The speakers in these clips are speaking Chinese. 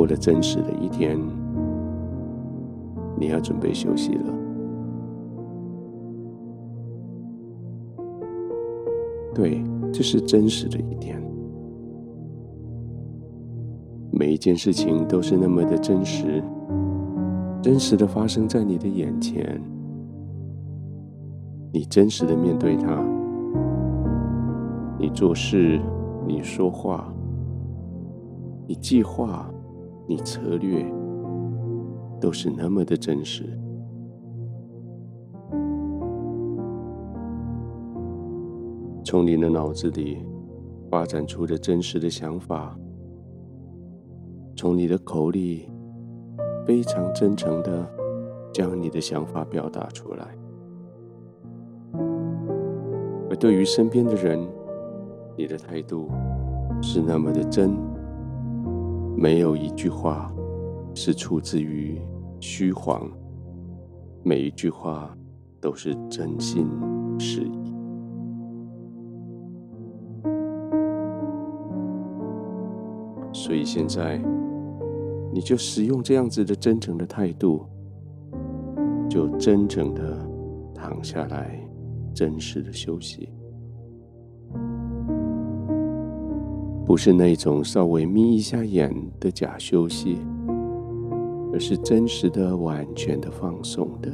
过了真实的一天，你要准备休息了。对，这是真实的一天。每一件事情都是那么的真实，真实的发生在你的眼前。你真实的面对它，你做事，你说话，你计划，你策略，都是那么的真实。从你的脑子里发展出的真实的想法，从你的口里非常真诚的将你的想法表达出来。而对于身边的人，你的态度是那么的真，没有一句话是出自于虚谎，每一句话都是真心实意。所以现在，你就使用这样子的真诚的态度，就真诚的躺下来。真实的休息，不是那种稍微眯一下眼的假休息，而是真实的、完全的放松的。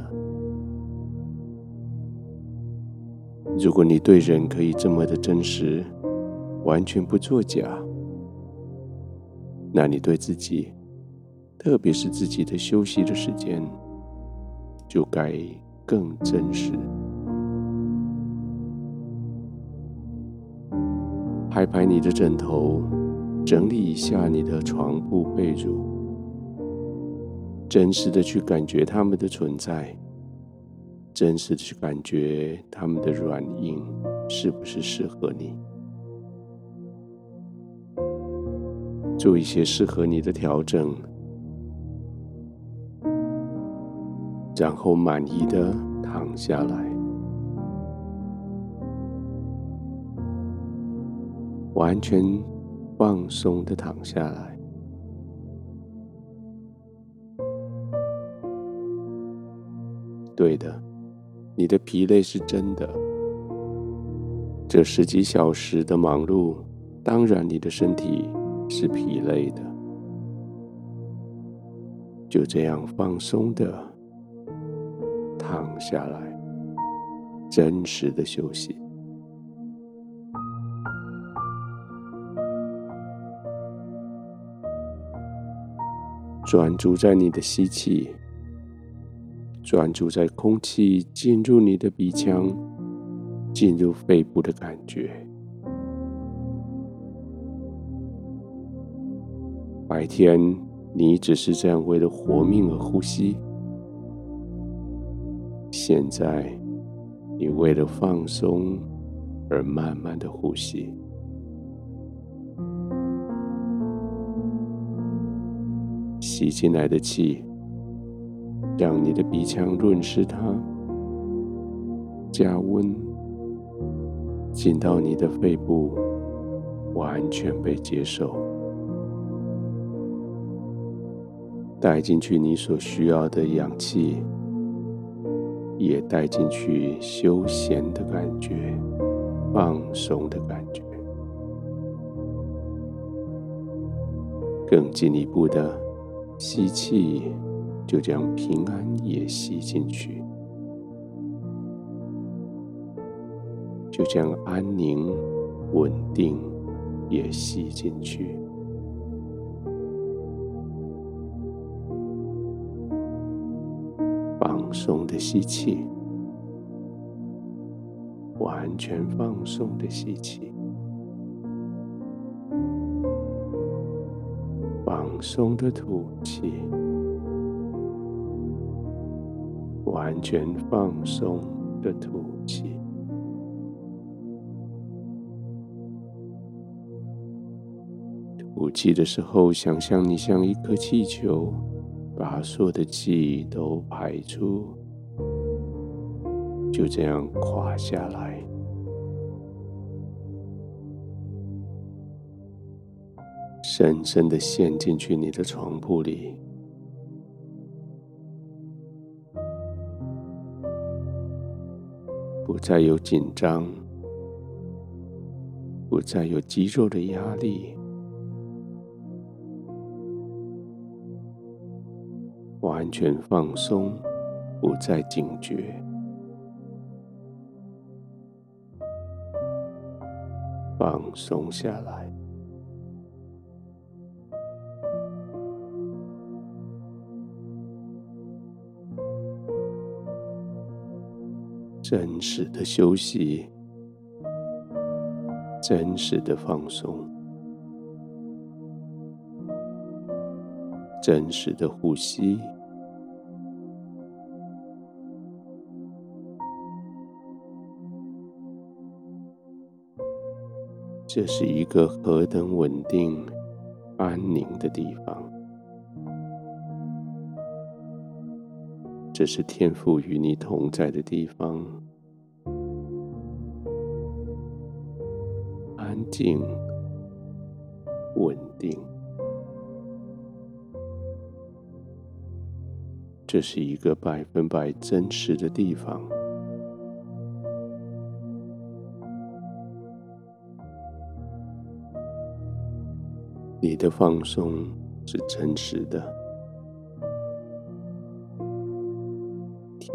如果你对人可以这么的真实，完全不作假，那你对自己，特别是自己的休息的时间，就该更真实。拍拍你的枕头，整理一下你的床铺被褥，真实的去感觉它们的存在，真实的去感觉它们的软硬是不是适合你，做一些适合你的调整，然后满意的躺下来。完全放松的躺下来。对的，你的疲累是真的。这十几小时的忙碌，当然你的身体是疲累的。就这样放松的躺下来，真实的休息。专注在你的吸气，专注在空气进入你的鼻腔、进入肺部的感觉。白天你只是这样为了活命而呼吸，现在你为了放松而慢慢的呼吸。吸进来的气，让你的鼻腔润湿它，加温，进到你的肺部，完全被接受，带进去你所需要的氧气，也带进去休闲的感觉，放松的感觉，更进一步的。吸气，就将平安也吸进去；就将安宁、稳定也吸进去。放松的吸气，完全放松的吸气。松的吐气，完全放松的吐气。吐气的时候，想象你像一颗气球，把所有的气都排出，就这样垮下来。深深的陷进去你的床铺里，不再有紧张，不再有肌肉的压力，完全放松，不再警觉。放松下来，真实的休息，真实的放松，真实的呼吸。这是一个何等稳定、安宁的地方！这是天父与你同在的地方，安静、稳定。这是一个百分百真实的地方。你的放松是真实的，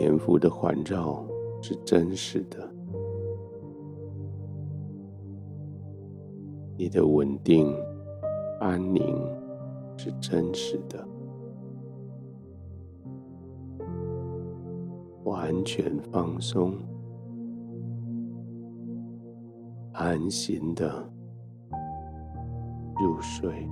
天父的环绕是真实的，你的稳定、安宁是真实的，完全放松、安心的。入睡。